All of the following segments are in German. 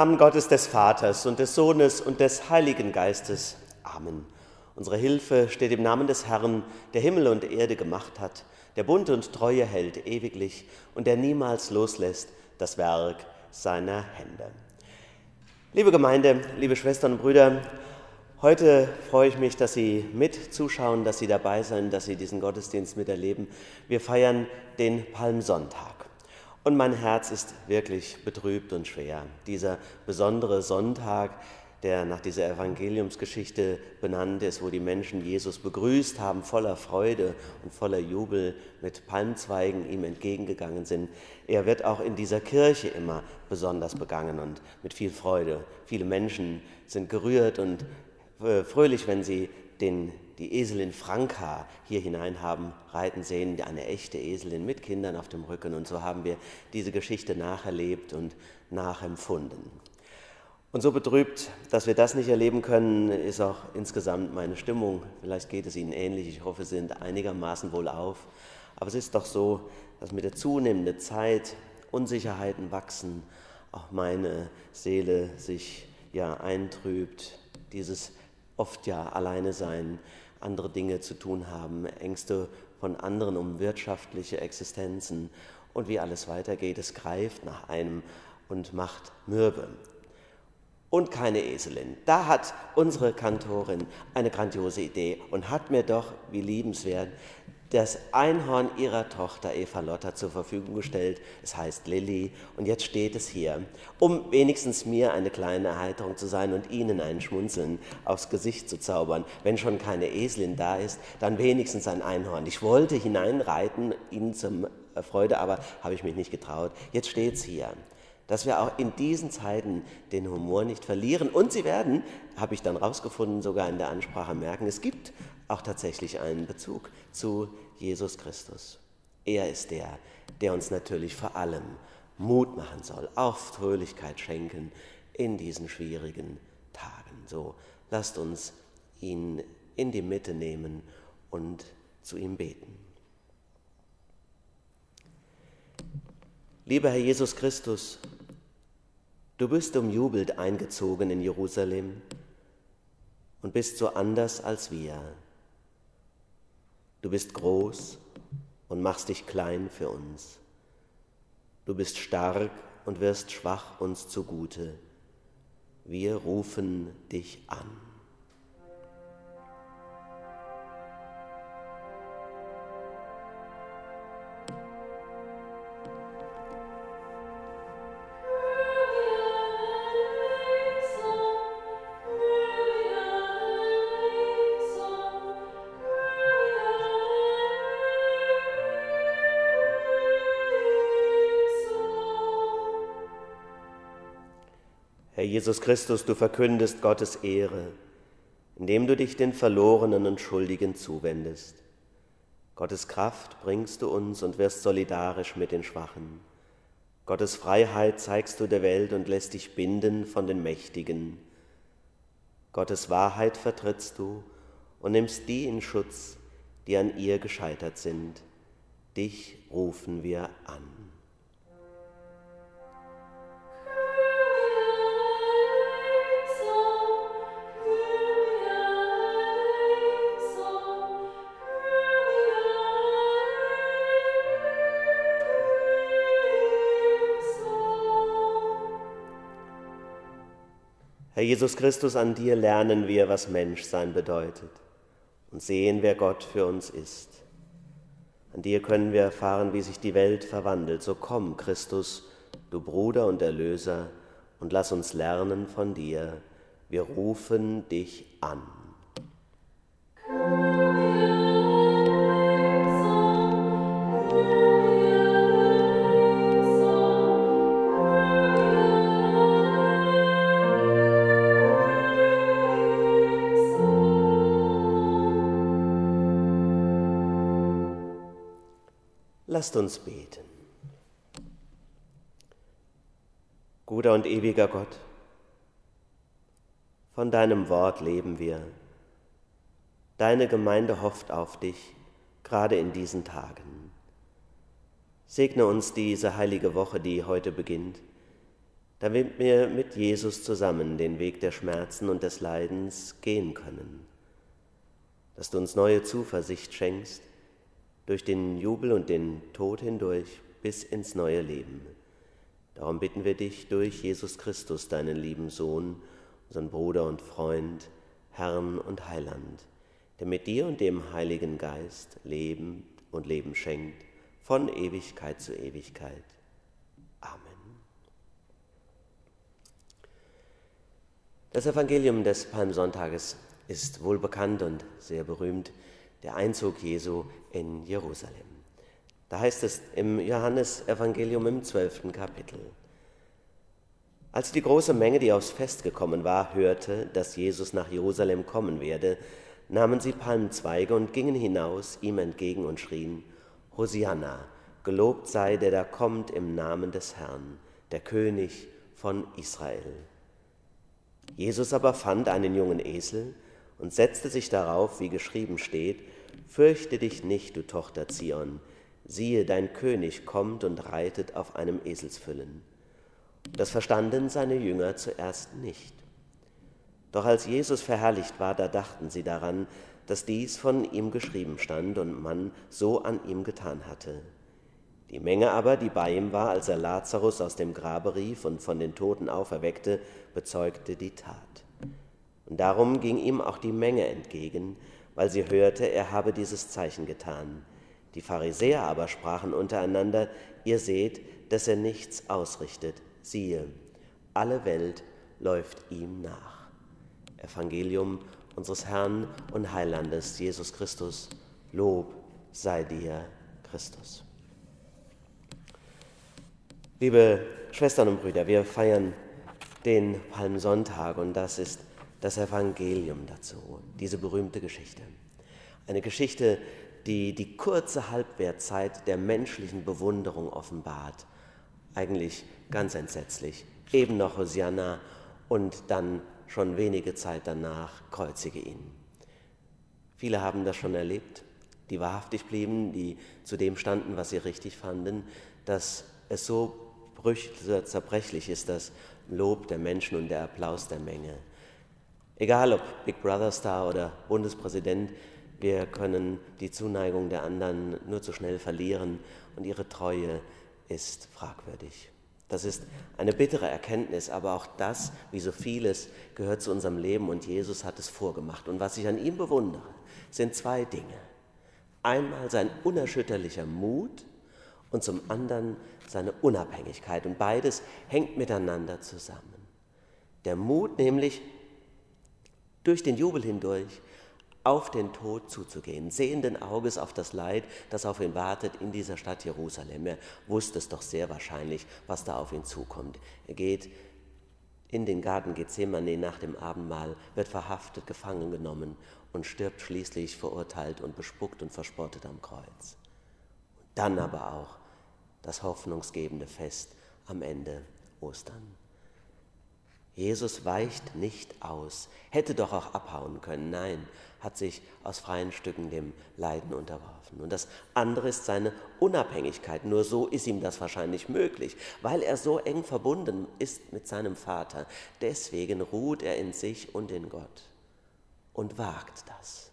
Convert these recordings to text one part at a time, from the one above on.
Namen Gottes des Vaters und des Sohnes und des Heiligen Geistes. Amen. Unsere Hilfe steht im Namen des Herrn, der Himmel und Erde gemacht hat, der Bund und Treue hält ewiglich und der niemals loslässt das Werk seiner Hände. Liebe Gemeinde, liebe Schwestern und Brüder, heute freue ich mich, dass Sie mit zuschauen, dass Sie dabei sind, dass Sie diesen Gottesdienst miterleben. Wir feiern den Palmsonntag. Und mein Herz ist wirklich betrübt und schwer. Dieser besondere Sonntag, der nach dieser Evangeliumsgeschichte benannt ist, wo die Menschen Jesus begrüßt haben, voller Freude und voller Jubel mit Palmzweigen ihm entgegengegangen sind. Er wird auch in dieser Kirche immer besonders begangen und mit viel Freude. Viele Menschen sind gerührt und äh, fröhlich, wenn sie den die Eselin Franka hier hinein haben reiten sehen, eine echte Eselin mit Kindern auf dem Rücken. Und so haben wir diese Geschichte nacherlebt und nachempfunden. Und so betrübt, dass wir das nicht erleben können, ist auch insgesamt meine Stimmung. Vielleicht geht es Ihnen ähnlich. Ich hoffe, Sie sind einigermaßen wohl auf. Aber es ist doch so, dass mit der zunehmenden Zeit Unsicherheiten wachsen, auch meine Seele sich ja eintrübt, dieses oft ja alleine sein, andere Dinge zu tun haben, Ängste von anderen um wirtschaftliche Existenzen und wie alles weitergeht. Es greift nach einem und macht mürbe. Und keine Eselin. Da hat unsere Kantorin eine grandiose Idee und hat mir doch, wie liebenswert, das Einhorn ihrer Tochter Eva Lotta zur Verfügung gestellt. Es heißt Lilly und jetzt steht es hier, um wenigstens mir eine kleine Erheiterung zu sein und Ihnen ein Schmunzeln aufs Gesicht zu zaubern. Wenn schon keine Eselin da ist, dann wenigstens ein Einhorn. Ich wollte hineinreiten, Ihnen zum Freude, aber habe ich mich nicht getraut. Jetzt steht es hier dass wir auch in diesen Zeiten den Humor nicht verlieren. Und sie werden, habe ich dann rausgefunden, sogar in der Ansprache merken, es gibt auch tatsächlich einen Bezug zu Jesus Christus. Er ist der, der uns natürlich vor allem Mut machen soll, auch Fröhlichkeit schenken in diesen schwierigen Tagen. So, lasst uns ihn in die Mitte nehmen und zu ihm beten. Lieber Herr Jesus Christus, du bist umjubelt eingezogen in Jerusalem und bist so anders als wir. Du bist groß und machst dich klein für uns. Du bist stark und wirst schwach uns zugute. Wir rufen dich an. Herr Jesus Christus, du verkündest Gottes Ehre, indem du dich den Verlorenen und Schuldigen zuwendest. Gottes Kraft bringst du uns und wirst solidarisch mit den Schwachen. Gottes Freiheit zeigst du der Welt und lässt dich binden von den Mächtigen. Gottes Wahrheit vertrittst du und nimmst die in Schutz, die an ihr gescheitert sind. Dich rufen wir an. Herr Jesus Christus, an dir lernen wir, was Menschsein bedeutet und sehen, wer Gott für uns ist. An dir können wir erfahren, wie sich die Welt verwandelt. So komm, Christus, du Bruder und Erlöser, und lass uns lernen von dir. Wir rufen dich an. Lasst uns beten. Guter und ewiger Gott, von deinem Wort leben wir. Deine Gemeinde hofft auf dich, gerade in diesen Tagen. Segne uns diese heilige Woche, die heute beginnt. damit wir mit Jesus zusammen den Weg der Schmerzen und des Leidens gehen können. Dass du uns neue Zuversicht schenkst, durch den Jubel und den Tod hindurch bis ins neue Leben. Darum bitten wir dich durch Jesus Christus, deinen lieben Sohn, unseren Bruder und Freund, Herrn und Heiland, der mit dir und dem Heiligen Geist Leben und Leben schenkt, von Ewigkeit zu Ewigkeit. Amen. Das Evangelium des Palmsonntages ist wohl bekannt und sehr berühmt, der Einzug Jesu in Jerusalem. Da heißt es im Johannesevangelium im zwölften Kapitel. Als die große Menge, die aufs Fest gekommen war, hörte, dass Jesus nach Jerusalem kommen werde, nahmen sie Palmzweige und gingen hinaus ihm entgegen und schrien, Hosianna, gelobt sei der da kommt im Namen des Herrn, der König von Israel. Jesus aber fand einen jungen Esel und setzte sich darauf, wie geschrieben steht, Fürchte dich nicht, du Tochter Zion, siehe, dein König kommt und reitet auf einem Eselsfüllen. Das verstanden seine Jünger zuerst nicht. Doch als Jesus verherrlicht war, da dachten sie daran, dass dies von ihm geschrieben stand und man so an ihm getan hatte. Die Menge aber, die bei ihm war, als er Lazarus aus dem Grabe rief und von den Toten auferweckte, bezeugte die Tat. Und darum ging ihm auch die Menge entgegen, weil sie hörte, er habe dieses Zeichen getan. Die Pharisäer aber sprachen untereinander, ihr seht, dass er nichts ausrichtet. Siehe, alle Welt läuft ihm nach. Evangelium unseres Herrn und Heilandes Jesus Christus, Lob sei dir, Christus. Liebe Schwestern und Brüder, wir feiern den Palmsonntag und das ist das Evangelium dazu, diese berühmte Geschichte. Eine Geschichte, die die kurze Halbwertzeit der menschlichen Bewunderung offenbart. Eigentlich ganz entsetzlich. Eben noch Hosianna und dann schon wenige Zeit danach kreuzige ihn. Viele haben das schon erlebt, die wahrhaftig blieben, die zu dem standen, was sie richtig fanden, dass es so zerbrechlich ist, das Lob der Menschen und der Applaus der Menge. Egal ob Big Brother Star oder Bundespräsident, wir können die Zuneigung der anderen nur zu schnell verlieren und ihre Treue ist fragwürdig. Das ist eine bittere Erkenntnis, aber auch das, wie so vieles, gehört zu unserem Leben und Jesus hat es vorgemacht. Und was ich an ihm bewundere, sind zwei Dinge. Einmal sein unerschütterlicher Mut und zum anderen seine Unabhängigkeit. Und beides hängt miteinander zusammen. Der Mut nämlich, durch den Jubel hindurch auf den Tod zuzugehen, sehenden Auges auf das Leid, das auf ihn wartet in dieser Stadt Jerusalem. Er wusste es doch sehr wahrscheinlich, was da auf ihn zukommt. Er geht in den Garten Gethsemane nach dem Abendmahl, wird verhaftet, gefangen genommen und stirbt schließlich verurteilt und bespuckt und verspottet am Kreuz. Dann aber auch das hoffnungsgebende Fest am Ende Ostern. Jesus weicht nicht aus, hätte doch auch abhauen können. Nein, hat sich aus freien Stücken dem Leiden unterworfen. Und das andere ist seine Unabhängigkeit. Nur so ist ihm das wahrscheinlich möglich, weil er so eng verbunden ist mit seinem Vater. Deswegen ruht er in sich und in Gott und wagt das.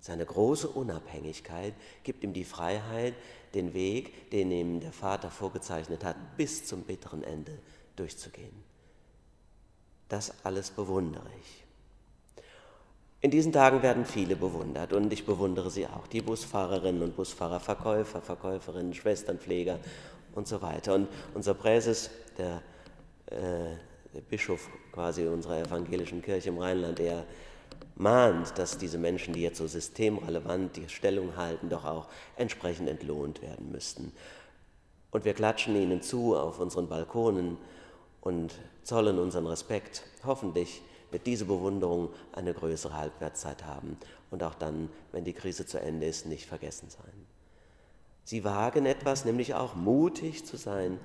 Seine große Unabhängigkeit gibt ihm die Freiheit, den Weg, den ihm der Vater vorgezeichnet hat, bis zum bitteren Ende durchzugehen. Das alles bewundere ich. In diesen Tagen werden viele bewundert und ich bewundere sie auch. Die Busfahrerinnen und Busfahrer, Verkäufer, Verkäuferinnen, Schwesternpfleger und so weiter. Und unser Präses, der, äh, der Bischof quasi unserer evangelischen Kirche im Rheinland, er mahnt, dass diese Menschen, die jetzt so systemrelevant die Stellung halten, doch auch entsprechend entlohnt werden müssten. Und wir klatschen ihnen zu auf unseren Balkonen und zollen unseren Respekt. Hoffentlich wird diese Bewunderung eine größere Halbwertszeit haben und auch dann, wenn die Krise zu Ende ist, nicht vergessen sein. Sie wagen etwas, nämlich auch mutig zu sein,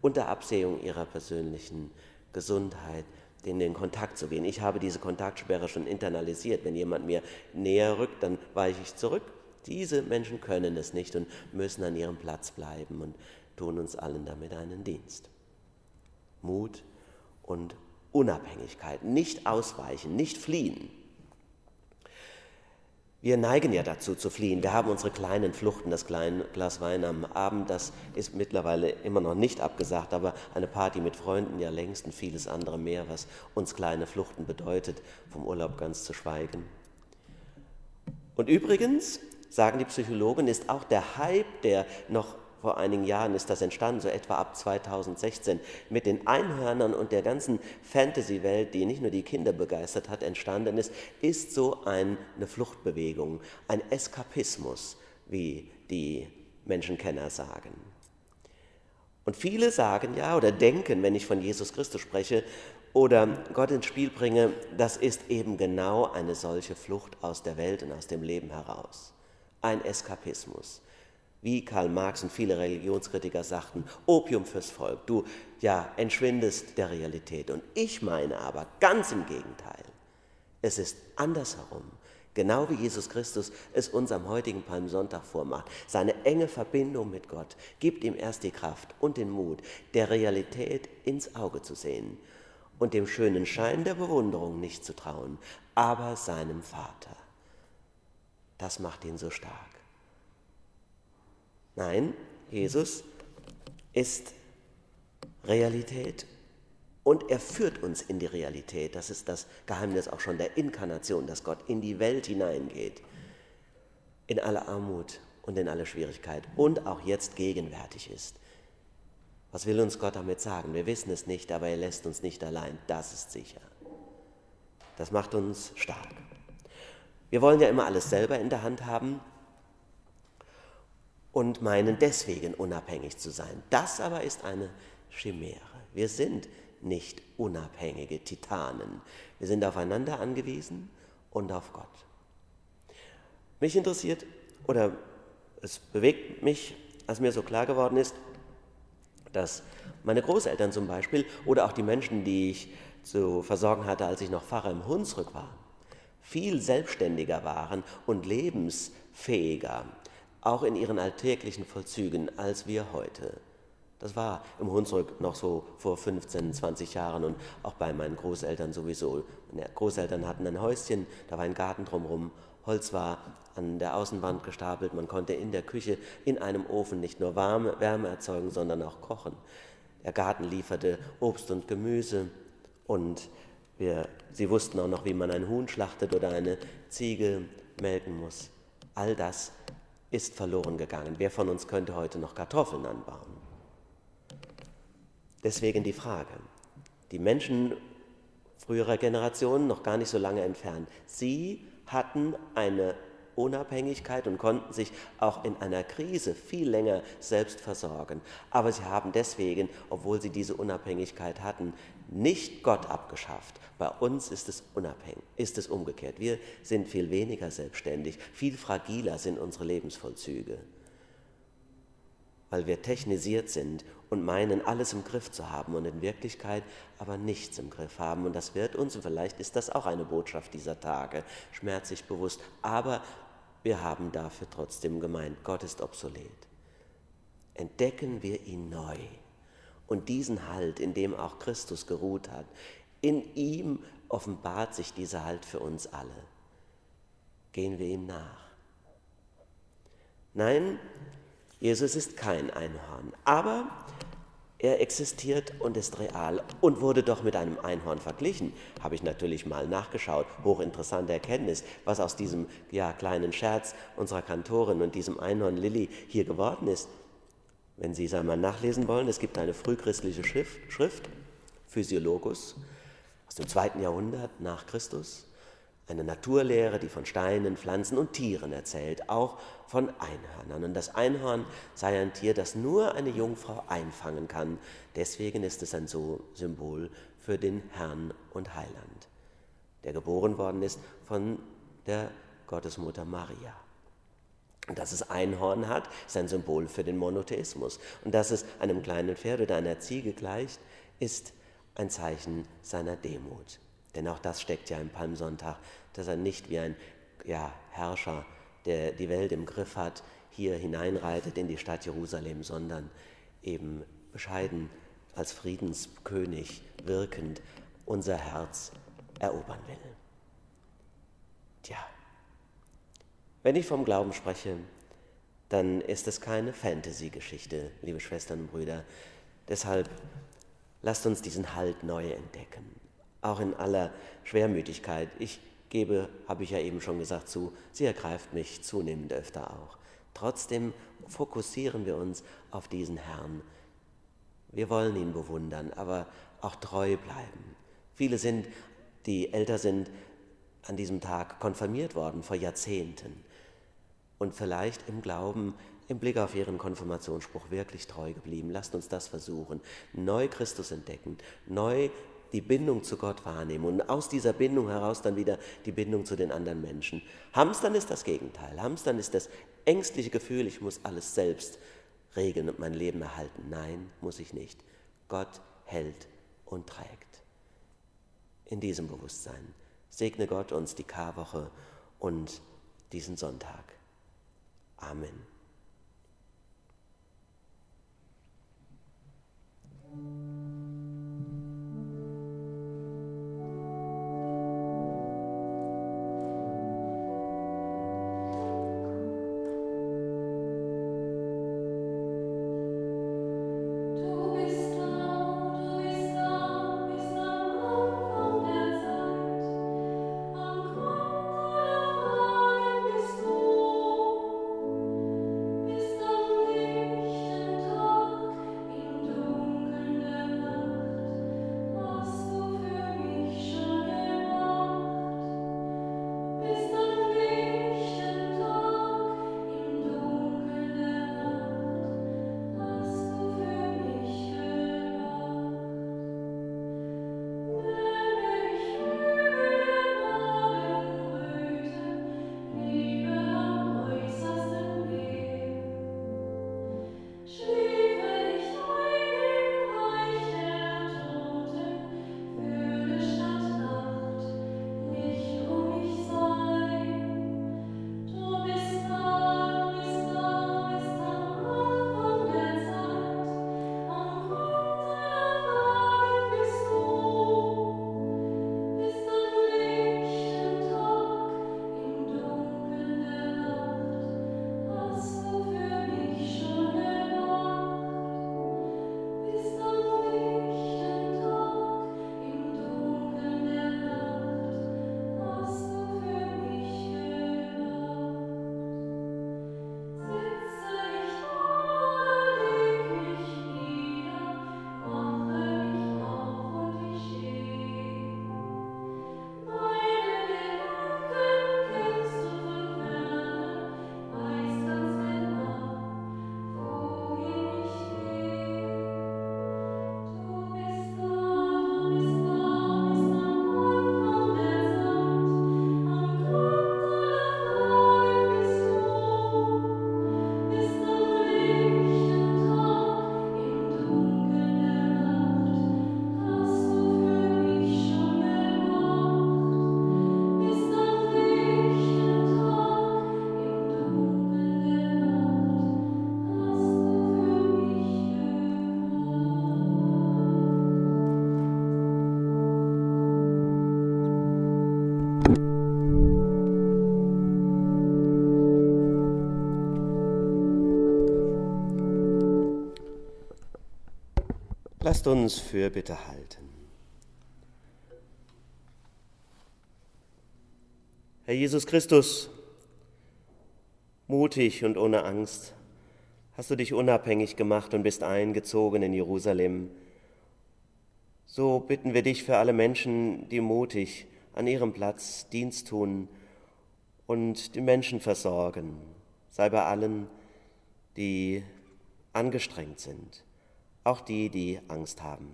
unter Absehung ihrer persönlichen Gesundheit in den Kontakt zu gehen. Ich habe diese Kontaktsperre schon internalisiert. Wenn jemand mir näher rückt, dann weiche ich zurück. Diese Menschen können es nicht und müssen an ihrem Platz bleiben und tun uns allen damit einen Dienst. Mut und Unabhängigkeit. Nicht ausweichen, nicht fliehen. Wir neigen ja dazu zu fliehen. Wir haben unsere kleinen Fluchten, das kleine Glas Wein am Abend, das ist mittlerweile immer noch nicht abgesagt, aber eine Party mit Freunden ja längst und vieles andere mehr, was uns kleine Fluchten bedeutet, vom Urlaub ganz zu schweigen. Und übrigens, sagen die Psychologen, ist auch der Hype, der noch vor einigen Jahren ist das entstanden, so etwa ab 2016, mit den Einhörnern und der ganzen Fantasy-Welt, die nicht nur die Kinder begeistert hat, entstanden ist, ist so eine Fluchtbewegung, ein Eskapismus, wie die Menschenkenner sagen. Und viele sagen ja oder denken, wenn ich von Jesus Christus spreche oder Gott ins Spiel bringe, das ist eben genau eine solche Flucht aus der Welt und aus dem Leben heraus. Ein Eskapismus wie Karl Marx und viele Religionskritiker sagten, Opium fürs Volk, du ja entschwindest der Realität. Und ich meine aber ganz im Gegenteil, es ist andersherum. Genau wie Jesus Christus es uns am heutigen Palmsonntag vormacht. Seine enge Verbindung mit Gott gibt ihm erst die Kraft und den Mut, der Realität ins Auge zu sehen und dem schönen Schein der Bewunderung nicht zu trauen, aber seinem Vater. Das macht ihn so stark. Nein, Jesus ist Realität und er führt uns in die Realität. Das ist das Geheimnis auch schon der Inkarnation, dass Gott in die Welt hineingeht, in alle Armut und in alle Schwierigkeit und auch jetzt gegenwärtig ist. Was will uns Gott damit sagen? Wir wissen es nicht, aber er lässt uns nicht allein. Das ist sicher. Das macht uns stark. Wir wollen ja immer alles selber in der Hand haben und meinen deswegen unabhängig zu sein. Das aber ist eine Chimäre. Wir sind nicht unabhängige Titanen. Wir sind aufeinander angewiesen und auf Gott. Mich interessiert oder es bewegt mich, als mir so klar geworden ist, dass meine Großeltern zum Beispiel oder auch die Menschen, die ich zu versorgen hatte, als ich noch Pfarrer im Hunsrück war, viel selbstständiger waren und lebensfähiger auch in ihren alltäglichen Vollzügen, als wir heute. Das war im Hunsrück noch so vor 15, 20 Jahren und auch bei meinen Großeltern sowieso. Meine Großeltern hatten ein Häuschen, da war ein Garten drumherum, Holz war an der Außenwand gestapelt, man konnte in der Küche in einem Ofen nicht nur warme, Wärme erzeugen, sondern auch kochen. Der Garten lieferte Obst und Gemüse und wir, sie wussten auch noch, wie man ein Huhn schlachtet oder eine Ziege melken muss. All das ist verloren gegangen. Wer von uns könnte heute noch Kartoffeln anbauen? Deswegen die Frage, die Menschen früherer Generationen, noch gar nicht so lange entfernt, sie hatten eine Unabhängigkeit und konnten sich auch in einer Krise viel länger selbst versorgen. Aber sie haben deswegen, obwohl sie diese Unabhängigkeit hatten, nicht Gott abgeschafft. Bei uns ist es unabhängig, ist es umgekehrt. Wir sind viel weniger selbstständig, viel fragiler sind unsere Lebensvollzüge, weil wir technisiert sind und meinen, alles im Griff zu haben und in Wirklichkeit aber nichts im Griff haben. Und das wird uns, und vielleicht ist das auch eine Botschaft dieser Tage, schmerzlich bewusst, aber wir haben dafür trotzdem gemeint, Gott ist obsolet. Entdecken wir ihn neu und diesen Halt, in dem auch Christus geruht hat, in ihm offenbart sich dieser Halt für uns alle. Gehen wir ihm nach. Nein, Jesus ist kein Einhorn, aber er existiert und ist real und wurde doch mit einem Einhorn verglichen. Habe ich natürlich mal nachgeschaut. Hochinteressante Erkenntnis, was aus diesem ja, kleinen Scherz unserer Kantorin und diesem Einhorn Lilly hier geworden ist. Wenn Sie es einmal nachlesen wollen, es gibt eine frühchristliche Schrift, Schrift Physiologus, aus dem zweiten Jahrhundert nach Christus. Eine Naturlehre, die von Steinen, Pflanzen und Tieren erzählt, auch von Einhörnern. Und das Einhorn sei ein Tier, das nur eine Jungfrau einfangen kann. Deswegen ist es ein so Symbol für den Herrn und Heiland, der geboren worden ist von der Gottesmutter Maria. Und dass es Einhorn hat, ist ein Symbol für den Monotheismus. Und dass es einem kleinen Pferd oder einer Ziege gleicht, ist ein Zeichen seiner Demut. Denn auch das steckt ja im Palmsonntag, dass er nicht wie ein ja, Herrscher, der die Welt im Griff hat, hier hineinreitet in die Stadt Jerusalem, sondern eben bescheiden als Friedenskönig wirkend unser Herz erobern will. Tja, wenn ich vom Glauben spreche, dann ist es keine Fantasy-Geschichte, liebe Schwestern und Brüder. Deshalb lasst uns diesen Halt neu entdecken, auch in aller Schwermütigkeit. Ich gebe, habe ich ja eben schon gesagt, zu, sie ergreift mich zunehmend öfter auch. Trotzdem fokussieren wir uns auf diesen Herrn. Wir wollen ihn bewundern, aber auch treu bleiben. Viele sind, die älter sind, an diesem Tag konfirmiert worden vor Jahrzehnten und vielleicht im Glauben im Blick auf ihren Konfirmationsspruch wirklich treu geblieben. Lasst uns das versuchen. Neu Christus entdecken, neu die Bindung zu Gott wahrnehmen und aus dieser Bindung heraus dann wieder die Bindung zu den anderen Menschen. Hamstern ist das Gegenteil. Hamstern ist das ängstliche Gefühl, ich muss alles selbst regeln und mein Leben erhalten. Nein, muss ich nicht. Gott hält und trägt. In diesem Bewusstsein segne Gott uns die Karwoche und diesen Sonntag. Amen. Lasst uns für Bitte halten. Herr Jesus Christus, mutig und ohne Angst hast du dich unabhängig gemacht und bist eingezogen in Jerusalem. So bitten wir dich für alle Menschen, die mutig an ihrem Platz Dienst tun und die Menschen versorgen. Sei bei allen, die angestrengt sind auch die, die Angst haben.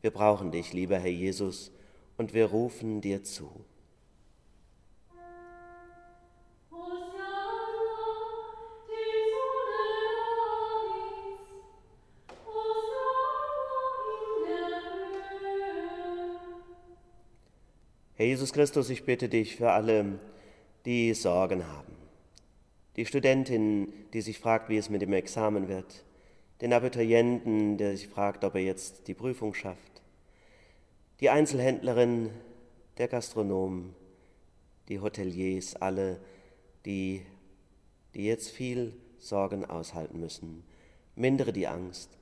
Wir brauchen dich, lieber Herr Jesus, und wir rufen dir zu. Herr Jesus Christus, ich bitte dich für alle, die Sorgen haben. Die Studentin, die sich fragt, wie es mit dem Examen wird den Abiturienten, der sich fragt, ob er jetzt die Prüfung schafft, die Einzelhändlerin, der Gastronom, die Hoteliers, alle, die, die jetzt viel Sorgen aushalten müssen. Mindere die Angst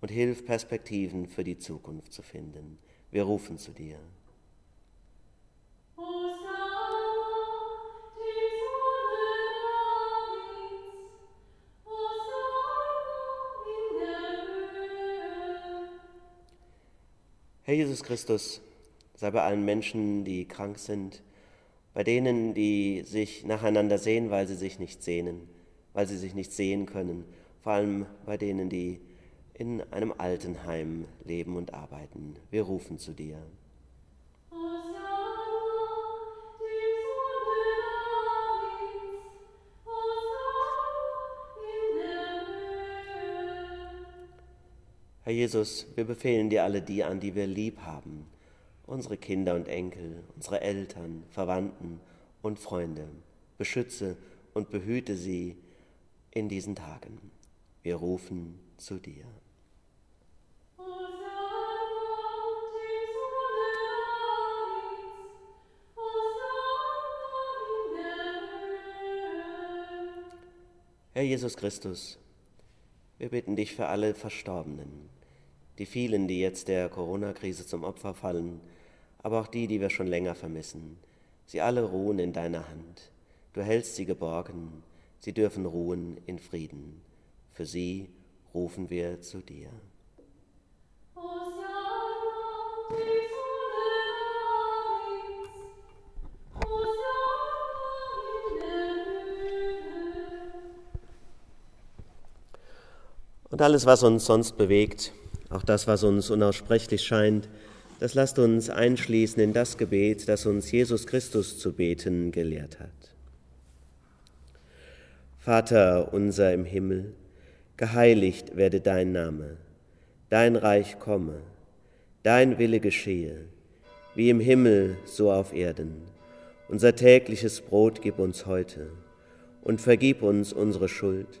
und hilf Perspektiven für die Zukunft zu finden. Wir rufen zu dir. Herr Jesus Christus, sei bei allen Menschen, die krank sind, bei denen, die sich nacheinander sehen, weil sie sich nicht sehnen, weil sie sich nicht sehen können, vor allem bei denen, die in einem Altenheim leben und arbeiten. Wir rufen zu dir. Herr Jesus, wir befehlen dir alle die an, die wir lieb haben, unsere Kinder und Enkel, unsere Eltern, Verwandten und Freunde. Beschütze und behüte sie in diesen Tagen. Wir rufen zu dir. Herr Jesus Christus, wir bitten dich für alle Verstorbenen, die vielen, die jetzt der Corona-Krise zum Opfer fallen, aber auch die, die wir schon länger vermissen. Sie alle ruhen in deiner Hand. Du hältst sie geborgen, sie dürfen ruhen in Frieden. Für sie rufen wir zu dir. Und alles, was uns sonst bewegt, auch das, was uns unaussprechlich scheint, das lasst uns einschließen in das Gebet, das uns Jesus Christus zu beten gelehrt hat. Vater unser im Himmel, geheiligt werde dein Name, dein Reich komme, dein Wille geschehe, wie im Himmel so auf Erden. Unser tägliches Brot gib uns heute und vergib uns unsere Schuld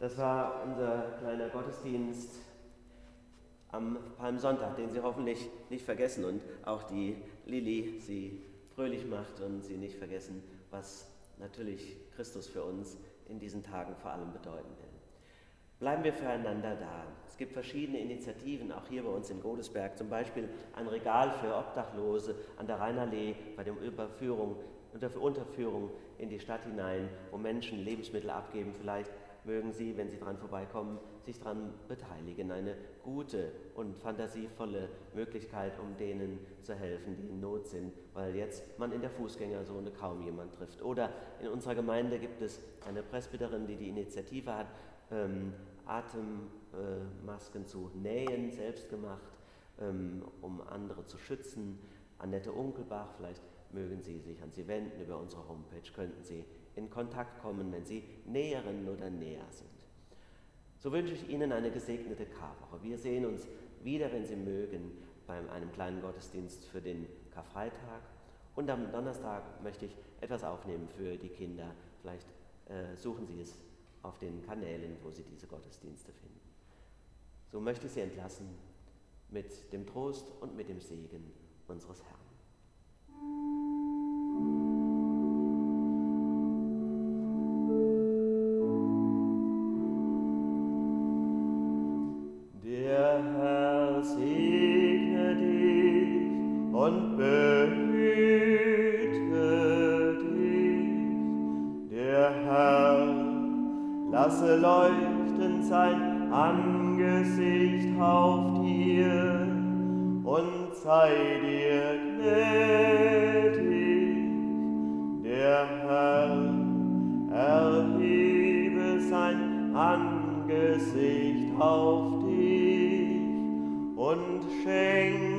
das war unser kleiner Gottesdienst am Palmsonntag, den Sie hoffentlich nicht vergessen und auch die Lilly Sie fröhlich macht und Sie nicht vergessen, was natürlich Christus für uns in diesen Tagen vor allem bedeuten will. Bleiben wir füreinander da. Es gibt verschiedene Initiativen, auch hier bei uns in Godesberg, zum Beispiel ein Regal für Obdachlose an der Rheinallee bei der Überführung, Unterführung in die Stadt hinein, wo Menschen Lebensmittel abgeben, vielleicht mögen Sie, wenn Sie dran vorbeikommen, sich daran beteiligen. Eine gute und fantasievolle Möglichkeit, um denen zu helfen, die in Not sind, weil jetzt man in der Fußgängerzone kaum jemand trifft. Oder in unserer Gemeinde gibt es eine Presbyterin, die die Initiative hat, ähm, Atemmasken äh, zu nähen, selbst gemacht, ähm, um andere zu schützen. Annette Unkelbach, vielleicht mögen Sie sich an sie wenden über unsere Homepage, könnten Sie in Kontakt kommen, wenn Sie Näherinnen oder Näher sind. So wünsche ich Ihnen eine gesegnete Karwoche. Wir sehen uns wieder, wenn Sie mögen, bei einem kleinen Gottesdienst für den Karfreitag. Und am Donnerstag möchte ich etwas aufnehmen für die Kinder. Vielleicht äh, suchen Sie es auf den Kanälen, wo Sie diese Gottesdienste finden. So möchte ich Sie entlassen mit dem Trost und mit dem Segen unseres Herrn. Angesicht auf dir und sei dir gnädig. Der Herr erhebe sein Angesicht auf dich und schenke